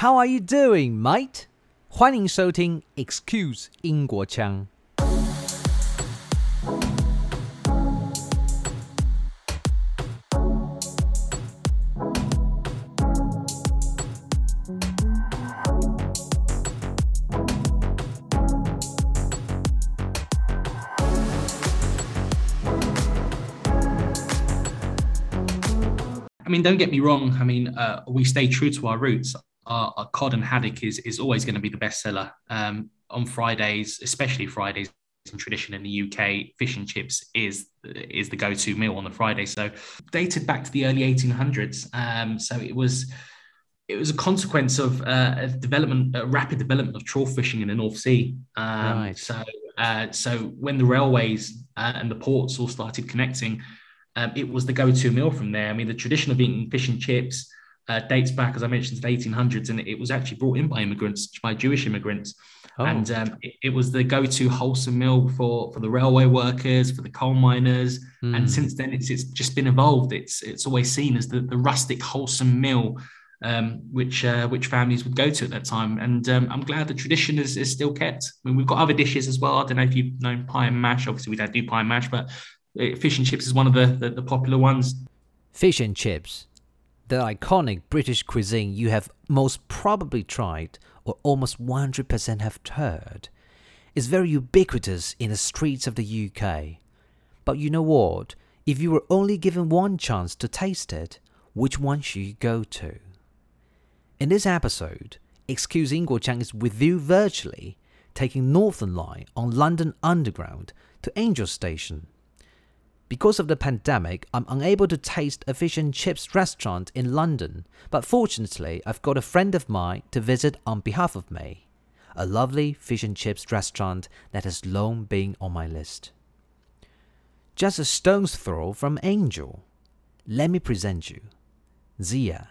How are you doing, mate？欢迎收听 Excuse 英国腔。I mean, don't get me wrong. I mean, uh, we stay true to our roots. Our, our cod and haddock is is always going to be the bestseller um, on Fridays, especially Fridays in tradition in the UK. Fish and chips is is the go to meal on the Friday. So dated back to the early 1800s. Um, so it was it was a consequence of uh, development, a rapid development of trawl fishing in the North Sea. Um, right. So, uh, so when the railways uh, and the ports all started connecting, um, it was the go-to meal from there. I mean, the tradition of eating fish and chips uh, dates back, as I mentioned, to the 1800s, and it was actually brought in by immigrants, by Jewish immigrants. Oh. And um, it, it, was the go-to wholesome meal for, for the railway workers, for the coal miners. Mm. And since then, it's, it's just been evolved. It's it's always seen as the, the rustic, wholesome meal, um, which uh, which families would go to at that time. And um, I'm glad the tradition is, is still kept. I mean, we've got other dishes as well. I don't know if you've known pie and mash. Obviously, we don't do pie and mash, but uh, fish and chips is one of the, the, the popular ones. Fish and chips, the iconic British cuisine you have most probably tried or almost 100% have heard, is very ubiquitous in the streets of the UK. But you know what? If you were only given one chance to taste it, which one should you go to? In this episode, Excuse Ingguochang is with you virtually, taking Northern Line on London Underground to Angel Station because of the pandemic, I'm unable to taste a fish and chips restaurant in London, but fortunately, I've got a friend of mine to visit on behalf of me. A lovely fish and chips restaurant that has long been on my list. Just a stone's throw from Angel. Let me present you Zia,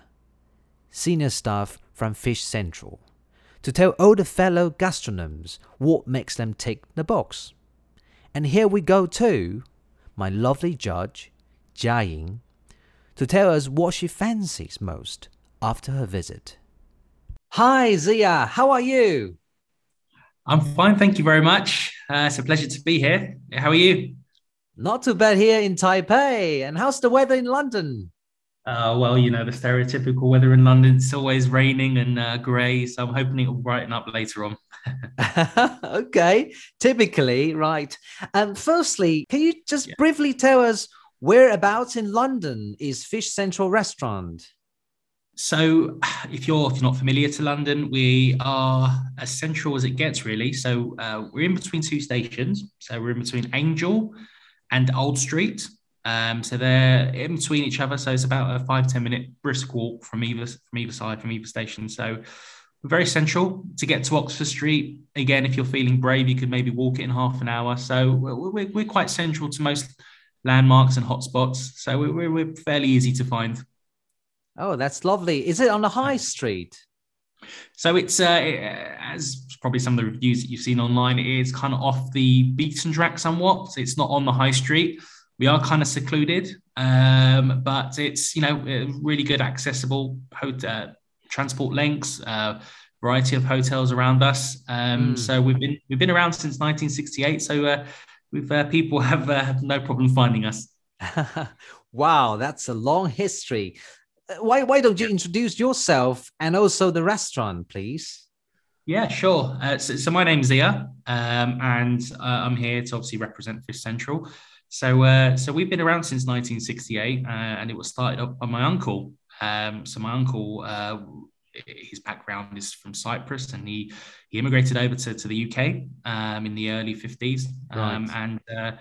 senior staff from Fish Central, to tell all the fellow gastronomes what makes them tick the box. And here we go to my lovely judge, Jia Ying, to tell us what she fancies most after her visit. Hi, Zia. How are you? I'm fine, thank you very much. Uh, it's a pleasure to be here. How are you? Not too bad here in Taipei. And how's the weather in London? Uh, well, you know, the stereotypical weather in London, it's always raining and uh, grey. So I'm hoping it will brighten up later on. okay, typically, right. Um, firstly, can you just yeah. briefly tell us whereabouts in London is Fish Central Restaurant? So, if you're if you're not familiar to London, we are as central as it gets, really. So, uh, we're in between two stations. So, we're in between Angel and Old Street. Um, so they're in between each other. So it's about a five ten minute brisk walk from either from either side from either station. So very central to get to Oxford Street. Again, if you're feeling brave, you could maybe walk it in half an hour. So we're, we're quite central to most landmarks and hotspots. So we're, we're fairly easy to find. Oh, that's lovely. Is it on the high street? So it's uh, it, as probably some of the reviews that you've seen online, it is kind of off the beaten track somewhat. So it's not on the high street. We are kind of secluded, um, but it's you know really good accessible hotel, transport links, uh, variety of hotels around us. Um, mm. So we've been we've been around since 1968. So uh, we've uh, people have, uh, no problem finding us. wow, that's a long history. Uh, why why don't you introduce yourself and also the restaurant, please? Yeah, sure. Uh, so, so, my name's Zia, um, and I'm here to obviously represent Fish Central. So, uh, so we've been around since 1968, uh, and it was started up by my uncle. Um, so my uncle, uh, his background is from Cyprus, and he he immigrated over to, to the UK um, in the early 50s, um, right. and uh,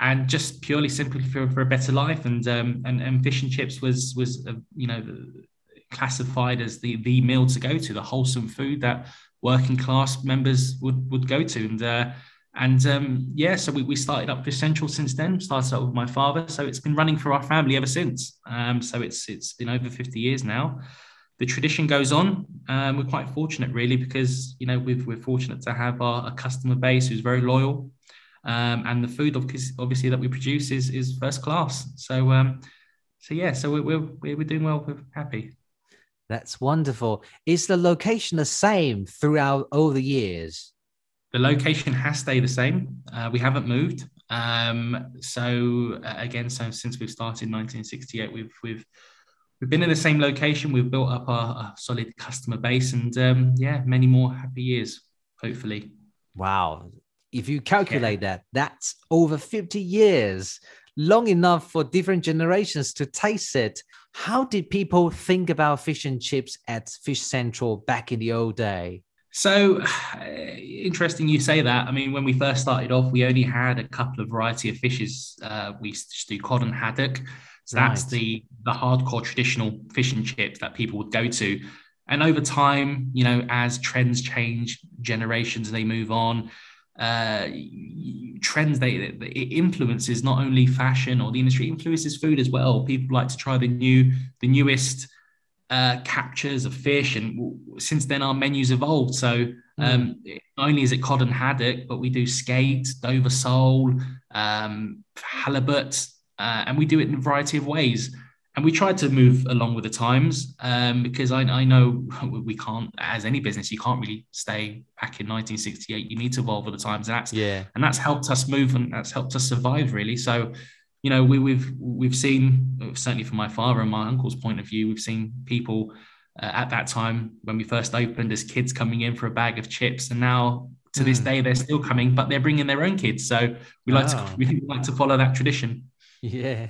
and just purely simply for, for a better life. And um, and and fish and chips was was uh, you know classified as the the meal to go to, the wholesome food that working class members would would go to, and uh, and um, yeah, so we, we started up Fish Central since then. Started up with my father, so it's been running for our family ever since. Um, so it's it's been over fifty years now. The tradition goes on. Um, we're quite fortunate, really, because you know we are fortunate to have our, a customer base who's very loyal, um, and the food obviously that we produce is is first class. So um, so yeah, so we're we're, we're doing well. We're happy. That's wonderful. Is the location the same throughout all the years? The location has stayed the same. Uh, we haven't moved. Um, so uh, again, so since we've started in 1968, we've we've we've been in the same location. We've built up a, solid customer base, and um, yeah, many more happy years, hopefully. Wow! If you calculate yeah. that, that's over 50 years, long enough for different generations to taste it. How did people think about fish and chips at Fish Central back in the old day? So interesting you say that. I mean, when we first started off, we only had a couple of variety of fishes. Uh, we used to do cod and haddock. So right. that's the the hardcore traditional fish and chips that people would go to. And over time, you know, as trends change, generations they move on, uh, trends they it influences not only fashion or the industry influences food as well. People like to try the new the newest uh, captures of fish, and since then our menus evolved. So um, mm. not only is it cod and haddock, but we do skate, Dover sole, um, halibut, uh, and we do it in a variety of ways. And we tried to move along with the times um, because I, I, know we can't, as any business, you can't really stay back in 1968. You need to evolve with the times, and that's yeah, and that's helped us move and that's helped us survive really. So you know, we, we've, we've seen certainly from my father and my uncle's point of view, we've seen people uh, at that time when we first opened as kids coming in for a bag of chips, and now to mm. this hmm. day they're still coming, but they're bringing their own kids. So we like to oh. we like to follow that tradition. Yeah,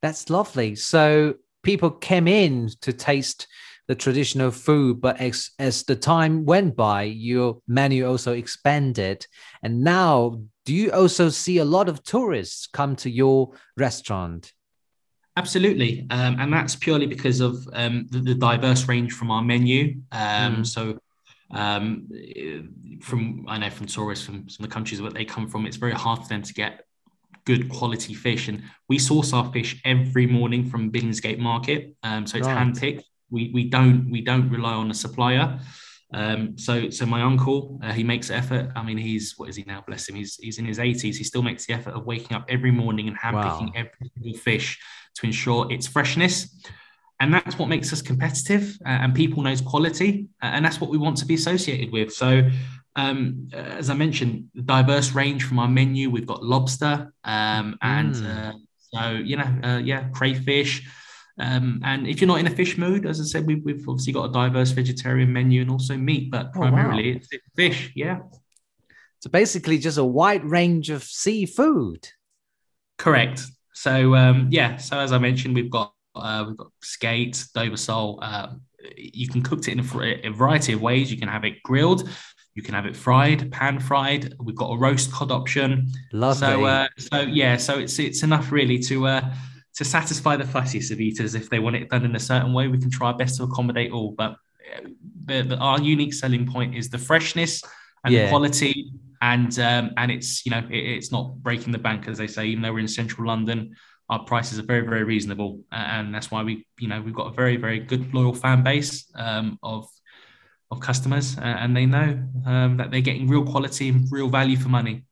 that's lovely. So people came in to taste the traditional food, but as, as the time went by, your menu also expanded. And now, do you also see a lot of tourists come to your restaurant? Absolutely. Um, and that's purely because of um, the, the, diverse range from our menu. Um, mm. So, um, from I know from tourists from some of the countries where they come from, it's very hard for them to get good quality fish. And we source our fish every morning from Billingsgate Market. Um, so it's right. handpicked we we don't we don't rely on a supplier. Um, so so my uncle uh, he makes effort. I mean he's what is he now? Bless him. He's he's in his 80s. He still makes the effort of waking up every morning and handpicking wow. every single fish to ensure its freshness. And that's what makes us competitive, uh, and people knows quality, uh, and that's what we want to be associated with. So, um, as I mentioned, diverse range from our menu. We've got lobster, um, and mm. so you know, uh, yeah, crayfish, um, and if you're not in a fish mood, as I said, we've, we've obviously got a diverse vegetarian menu and also meat, but primarily oh, wow. it's fish. Yeah. So basically, just a wide range of seafood. Correct. So um, yeah. So as I mentioned, we've got uh, we've got skate, Dover sole. Uh, you can cook it in a, a, variety of ways. You can have it grilled. You can have it fried, pan fried. We've got a roast cod option. Lovely. So, uh, so yeah, so it's it's enough really to uh, to satisfy the fussiest of eaters if they want it done in a certain way. We can try our best to accommodate all but uh, the, the, our unique selling point is the freshness and yeah. the quality and um, and it's you know it, it's not breaking the bank as they say. Even though we're in central london our prices are very very reasonable. And that's why we you know we've got a very very good loyal fan base um, of of customers. And they know um, that they're getting real quality and real value for money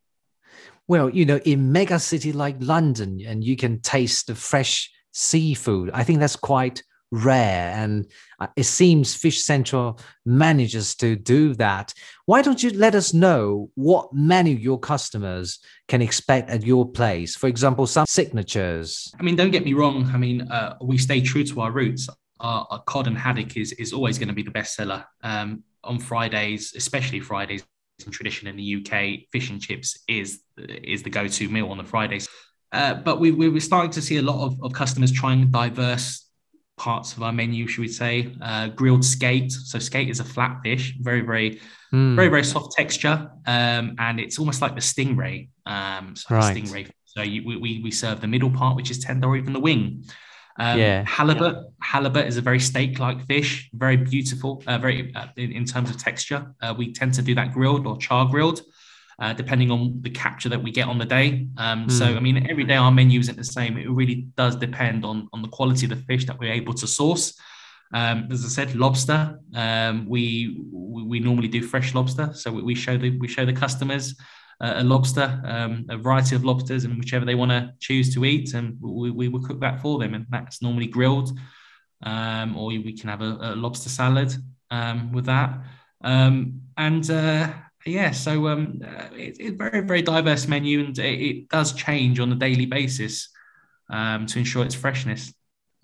well, you know, in mega city like London, and you can taste the fresh seafood. I think that's quite rare, and uh, it seems Fish Central manages to do that. Why don't you let us know what menu your customers can expect at your place? For example, some signatures. I mean, don't get me wrong. I mean, uh, we stay true to our roots. Our, our, cod and haddock is is always going to be the bestseller. Um, on Fridays, especially Fridays, tradition in the UK, fish and chips is is the go-to meal on the Fridays. Uh, but we, we were starting to see a lot of, of customers trying diverse parts of our menu, should we say? Uh, grilled skate. So skate is a flat fish, very, very, mm. very, very soft texture, um, and it's almost like the stingray. Um, so right. stingray. So you, we we serve the middle part, which is tender, or even the wing. Um, yeah. Halibut. Yeah. Halibut is a very steak-like fish, very beautiful, uh, very uh, in, in, terms of texture. Uh, we tend to do that grilled or char grilled, uh, depending on the capture that we get on the day. Um, mm. So, I mean, every day our menu isn't the same. It really does depend on on the quality of the fish that we're able to source. Um, as I said, lobster. Um, we we normally do fresh lobster, so we, we show the we show the customers a lobster, um, a variety of lobsters, and whichever they want to choose to eat, and we, we will cook that for them. And that's normally grilled um, or we can have a, a lobster salad um, with that. Um, and uh, yeah, so um, uh, it's it, very very diverse menu, and it, it, does change on a daily basis um, to ensure its freshness.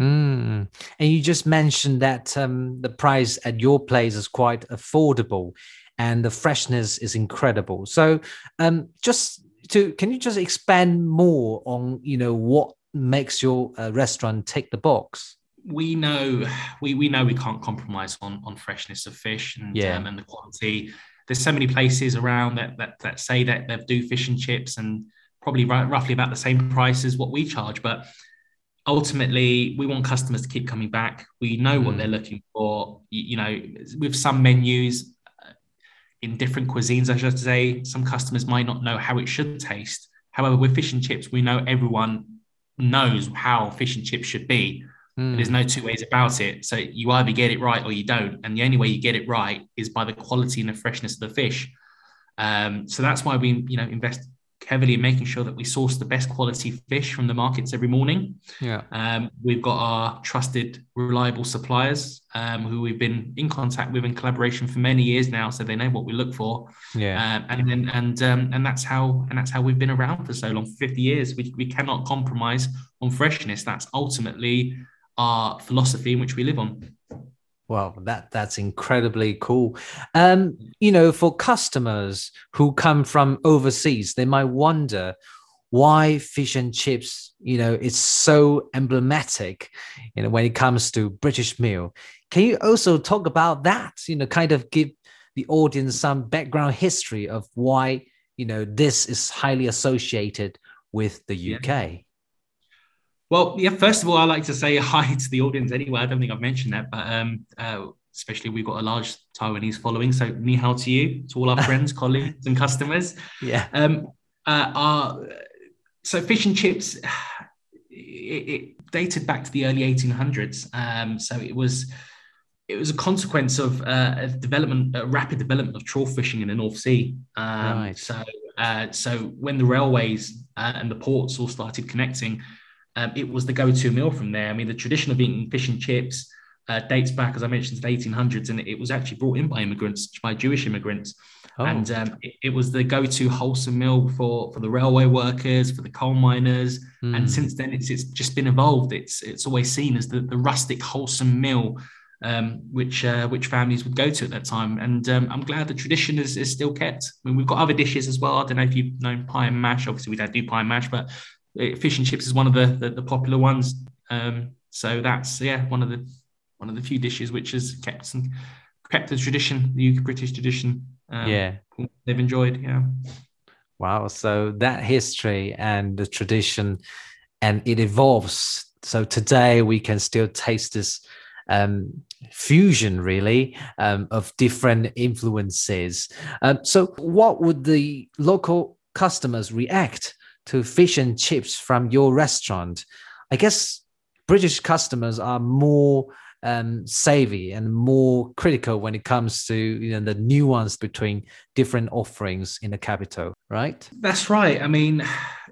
Mm. And you just mentioned that the price at your place is quite affordable, and the freshness is incredible. So, um, just to can you just expand more on you know what makes your uh, restaurant tick the box? we know we, we know we can't compromise on on freshness of fish and yeah. um, and the quality. There's so many places around that that, that say that they do fish and chips and probably right, roughly about the same price as what we charge, but ultimately we want customers to keep coming back. We know mm. what they're looking for. You, you, know, with some menus in different cuisines, I should say, some customers might not know how it should taste. However, with fish and chips, we know everyone knows how fish and chips should be. Mm. There's no two ways about it. So you either get it right or you don't. And the only way you get it right is by the quality and the freshness of the fish. Um, so that's why we, you know, invest heavily in making sure that we source the best quality fish from the markets every morning. Yeah. Um, we've got our trusted, reliable suppliers um, who we've been in contact with in collaboration for many years now, so they know what we look for. Yeah. Um, and then and um, and that's how and that's how we've been around for so long, 50 years. We, we cannot compromise on freshness. That's ultimately our philosophy in which we live on. Well, that that's incredibly cool. Um, you know, for customers who come from overseas, they might wonder why fish and chips, you know, it's so emblematic, you know, when it comes to British meal. Can you also talk about that? You know, kind of give the audience some background history of why, you know, this is highly associated with the UK. Yeah. Well, yeah. First of all, I like to say hi to the audience. Anyway, I don't think I've mentioned that, but um, uh, especially we've got a large Taiwanese following. So ni hao to you, to all our friends, colleagues, and customers. Yeah. Um, uh, our, so fish and chips, it, it, dated back to the early 1800s. Um, so it was it was a consequence of uh, a development, a rapid development of trawl fishing in the North Sea. Um, right. So, uh, so when the railways uh, and the ports all started connecting, um, it was the go-to meal from there. I mean, the tradition of eating fish and chips uh, dates back, as I mentioned, to the 1800s, and it was actually brought in by immigrants, by Jewish immigrants. Oh. And um, it, it, was the go-to wholesome meal for, for the railway workers, for the coal miners. Mm. And since then, it's, it's just been evolved. It's it's always seen as the, the rustic, wholesome meal um, which uh, which families would go to at that time. And um, I'm glad the tradition is, is still kept. I mean, we've got other dishes as well. I don't know if you've known pie and mash. Obviously, we don't do pie and mash, but fish and chips is one of the the, the popular ones. Um, so that's yeah one of the one of the few dishes which has kept and kept the tradition, the UK British tradition. Um, yeah, they've enjoyed. Yeah. Wow. So that history and the tradition, and it evolves. So today we can still taste this um, fusion, really, um, of different influences. Um, so, what would the local customers react to fish and chips from your restaurant, I guess British customers are more um, savvy and more critical when it comes to you know the nuance between different offerings in the capital, right? That's right. I mean,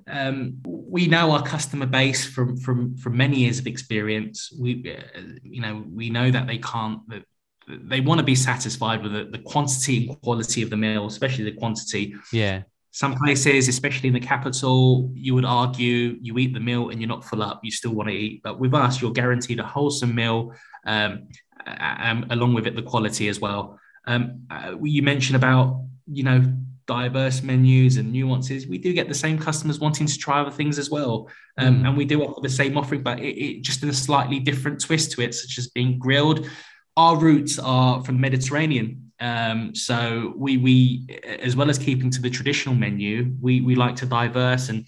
um, we know our customer base from from from many years of experience. We, uh, you know, we know that they can't. That they want to be satisfied with the, the quantity and quality of the meal, especially the quantity. Yeah. Some places, especially in the capital, you would argue you eat the meal and you're not full up, you still want to eat. But with us, you're guaranteed a wholesome meal, um, um, along with it, the quality as well. Um, uh, you mentioned about, you know, diverse menus and nuances. We do get the same customers wanting to try other things as well. Um, mm. And we do offer the same offering, but it, it, just in a slightly different twist to it, such as being grilled. Our roots are from the Mediterranean. Um, so we we as well as keeping to the traditional menu, we we like to diverse and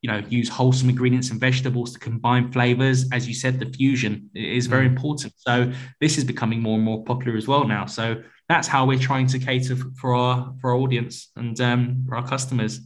you know use wholesome ingredients and vegetables to combine flavors. As you said, the fusion is very mm. important. So this is becoming more and more popular as well now. So that's how we're trying to cater for our for our audience and um, for our customers.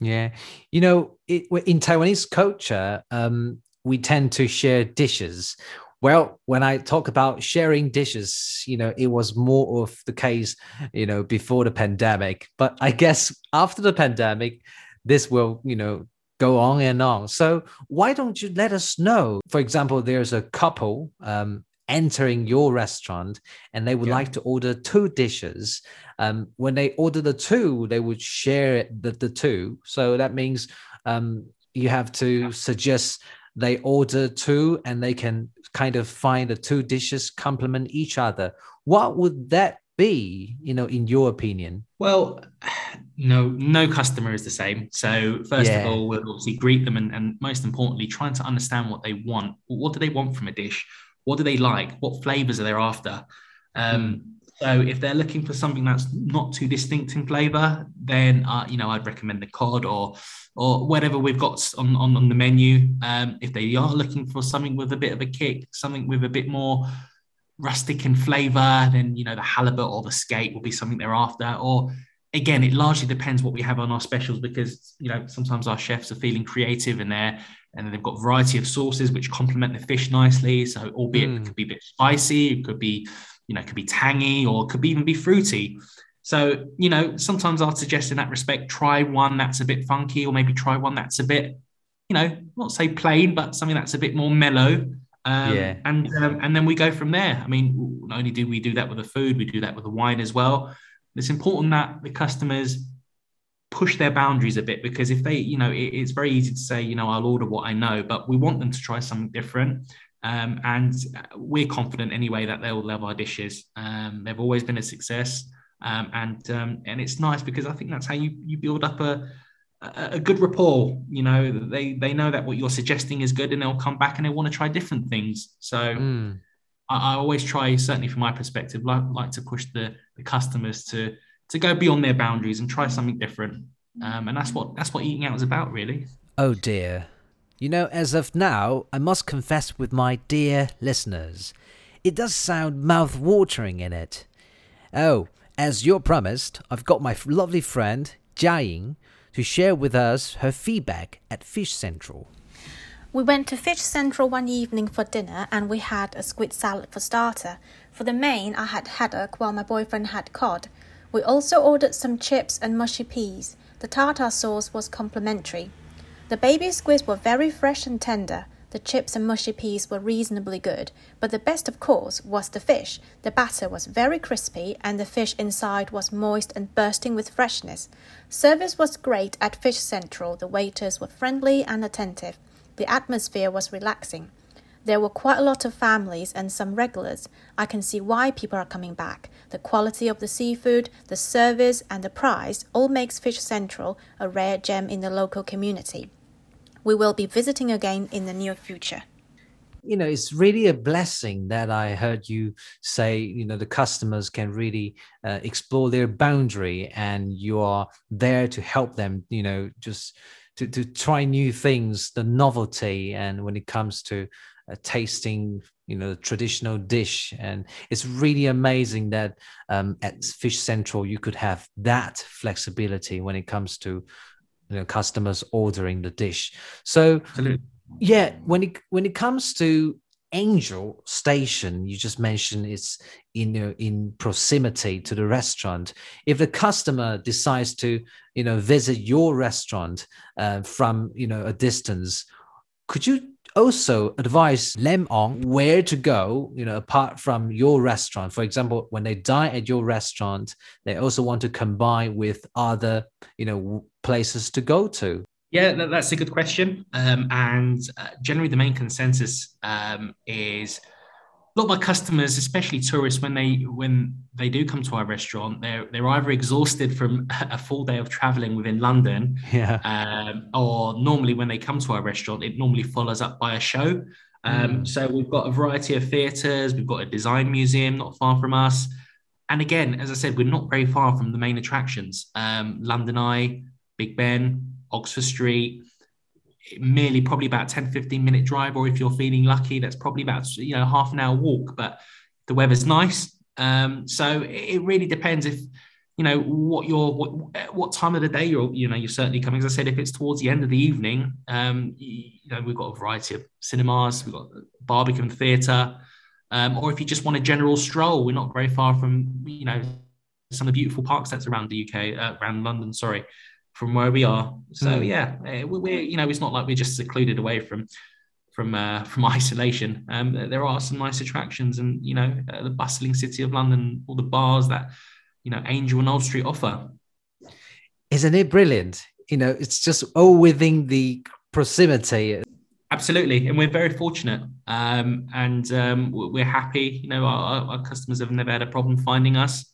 Yeah, you know, it, in Taiwanese culture, um, we tend to share dishes well, when I talk about sharing dishes, you know, it was more of the case, you know, before the pandemic. But I guess after the pandemic, this will, you know, go on and on. So why don't you let us know? For example, there's a couple um, entering your restaurant and they would yeah. like to order two dishes. Um, when they order the two, they would share the, the two. So that means um, you have to yeah. suggest they order two and they can kind of find the two dishes complement each other. What would that be, you know, in your opinion? Well, no, no customer is the same. So first yeah. of all, we'll obviously greet them and, and most importantly, trying to understand what they want. What do they want from a dish? What do they like? What flavors are they after? Um, mm. So if they're looking for something that's not too distinct in flavor, then uh, you know I'd recommend the cod or or whatever we've got on, on, on the menu. Um, if they are looking for something with a bit of a kick, something with a bit more rustic in flavor, then you know the halibut or the skate will be something they're after. Or again, it largely depends what we have on our specials because you know sometimes our chefs are feeling creative and they're and they've got variety of sauces which complement the fish nicely. So albeit mm. it could be a bit spicy, it could be you know it could be tangy or it could even be fruity. So you know sometimes I'll suggest in that respect try one that's a bit funky or maybe try one that's a bit you know not say plain but something that's a bit more mellow um, yeah. And um, and then we go from there. I mean, not only do we do that with the food, we do that with the wine as well. It's important that the customers push their boundaries a bit because if they, you know, it, it's very easy to say, you know, I'll order what I know, but we want them to try something different. Um, and we're confident anyway that they'll love our dishes. Um, they've always been a success, um, and um, and it's nice because I think that's how you you build up a a good rapport. You know, they they know that what you're suggesting is good, and they'll come back and they want to try different things. So mm. I, I, always try, certainly from my perspective, like, like to push the the customers to to go beyond their boundaries and try something different. Um, and that's what that's what eating out is about, really. Oh dear. You know, as of now, I must confess with my dear listeners, it does sound mouth-watering in it. Oh, as you're promised, I've got my lovely friend Jia Ying to share with us her feedback at Fish Central. We went to Fish Central one evening for dinner and we had a squid salad for starter. For the main, I had haddock while my boyfriend had cod. We also ordered some chips and mushy peas. The tartar sauce was complimentary. The baby squids were very fresh and tender. The chips and mushy peas were reasonably good, but the best, of course, was the fish. The batter was very crispy, and the fish inside was moist and bursting with freshness. Service was great at Fish Central. The waiters were friendly and attentive. The atmosphere was relaxing. There were quite a lot of families and some regulars. I can see why people are coming back. The quality of the seafood, the service, and the price all makes Fish Central a rare gem in the local community. We will be visiting again in the near future. You know, it's really a blessing that I heard you say, you know, the customers can really uh, explore their boundary and you are there to help them, you know, just to, to try new things, the novelty. And when it comes to uh, tasting you know traditional dish. And it's really amazing that um, at fish central you could have that flexibility when it comes to you know customers ordering the dish. So Absolutely. yeah when it when it comes to angel station you just mentioned it's in you know, in proximity to the restaurant. If the customer decides to you know visit your restaurant uh, from you know a distance could you also advise them on where to go, you know, apart from your restaurant. For example, when they dine at your restaurant, they also want to combine with other, you know, places to go to. Yeah, that's a good question. Um, and uh, generally, the main consensus um, is a lot of my customers, especially tourists, when they when they do come to our restaurant, they're they're either exhausted from a full day of traveling within London, yeah, um, or normally when they come to our restaurant, it normally follows up by a show. Um, mm. So we've got a variety of theatres, we've got a design museum not far from us, and again, as I said, we're not very far from the main attractions: um, London Eye, Big Ben, Oxford Street merely probably about 10 15 minute drive or if you're feeling lucky that's probably about you know half an hour walk but the weather's nice. Um, so it really depends if you know what your what, what time of the day you're you know you're certainly coming. As i said if it's towards the end of the evening um, you know we've got a variety of cinemas we've got barbican theatre um, or if you just want a general stroll we're not very far from you know some of the beautiful parks that's around the uk uh, around london sorry from where we are. So mm. yeah, eh, we're you know it's not like we're just secluded away from from uh, from isolation. Um, there are some nice attractions, and you know uh, the bustling city of London, all the bars that you know Angel and Old Street offer. Isn't it brilliant? You know, it's just all within the proximity. Absolutely, and we're very fortunate, um, and um, we're happy. You know, our, our, customers have never had a problem finding us.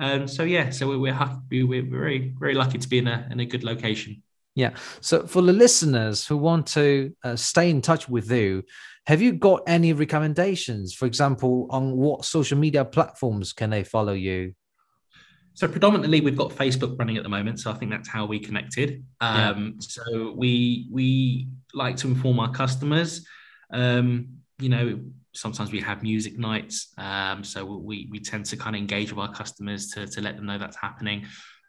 Um, so yeah, so we're, we're happy. We're very very lucky to be in a in a good location. Yeah. So for the listeners who want to uh, stay in touch with you, have you got any recommendations? For example, on what social media platforms can they follow you? So predominantly, we've got Facebook running at the moment, so I think that's how we connected. Um, yeah. So we we like to inform our customers. Um, you know, sometimes we have music nights, um, so we we tend to kind of engage with our customers to to let them know that's happening.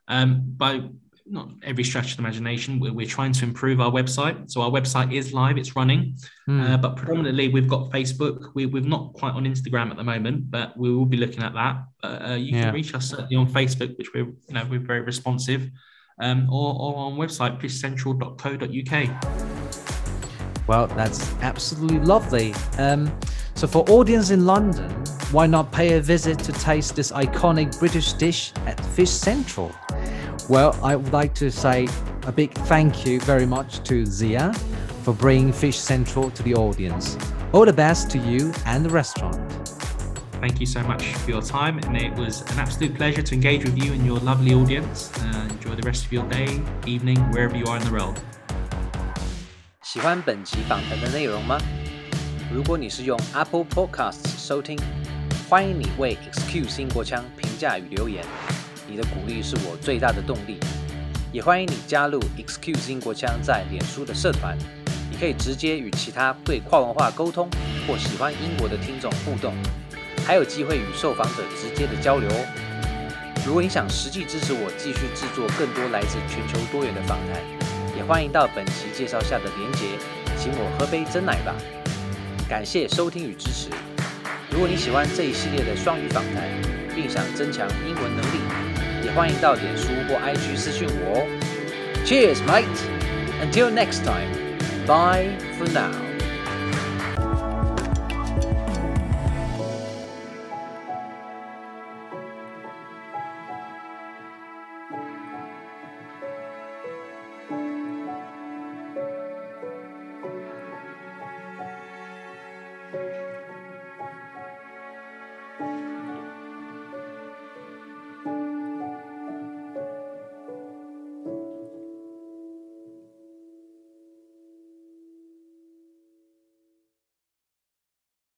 Um, by not every stretch of the imagination. We're, we're, trying to improve our website. So our website is live, it's running, mm. uh, but predominantly we've got Facebook. We, we're not quite on Instagram at the moment, but we will be looking at that. Uh, you yeah. can reach us certainly on Facebook, which we're you know we're very responsive, um, or, or on website fishcentral.co.uk. Well, that's absolutely lovely. Um, so for audience in London, why not pay a visit to taste this iconic British dish at Fish Central? Well, I would like to say a big thank you very much to Zia for bringing Fish Central to the audience. All the best to you and the restaurant. Thank you so much for your time, and it was an absolute pleasure to engage with you and your lovely audience. Uh, enjoy the rest of your day, evening, wherever you are in the world. 喜欢本集访谈的内容吗？如果你是用 Apple Podcasts 收听，欢迎你为 Excuse 英国腔评价与留言。你的鼓励是我最大的动力，也欢迎你加入 Excuse 英国腔在脸书的社团，你可以直接与其他对跨文化沟通或喜欢英国的听众互动，还有机会与受访者直接的交流哦。如果你想实际支持我继续制作更多来自全球多元的访谈，也欢迎到本期介绍下的连结，请我喝杯真奶吧。感谢收听与支持。如果你喜欢这一系列的双语访谈，并想增强英文能力，也欢迎到脸书或 IG 私讯我哦。Cheers, mate! Until next time, bye for now.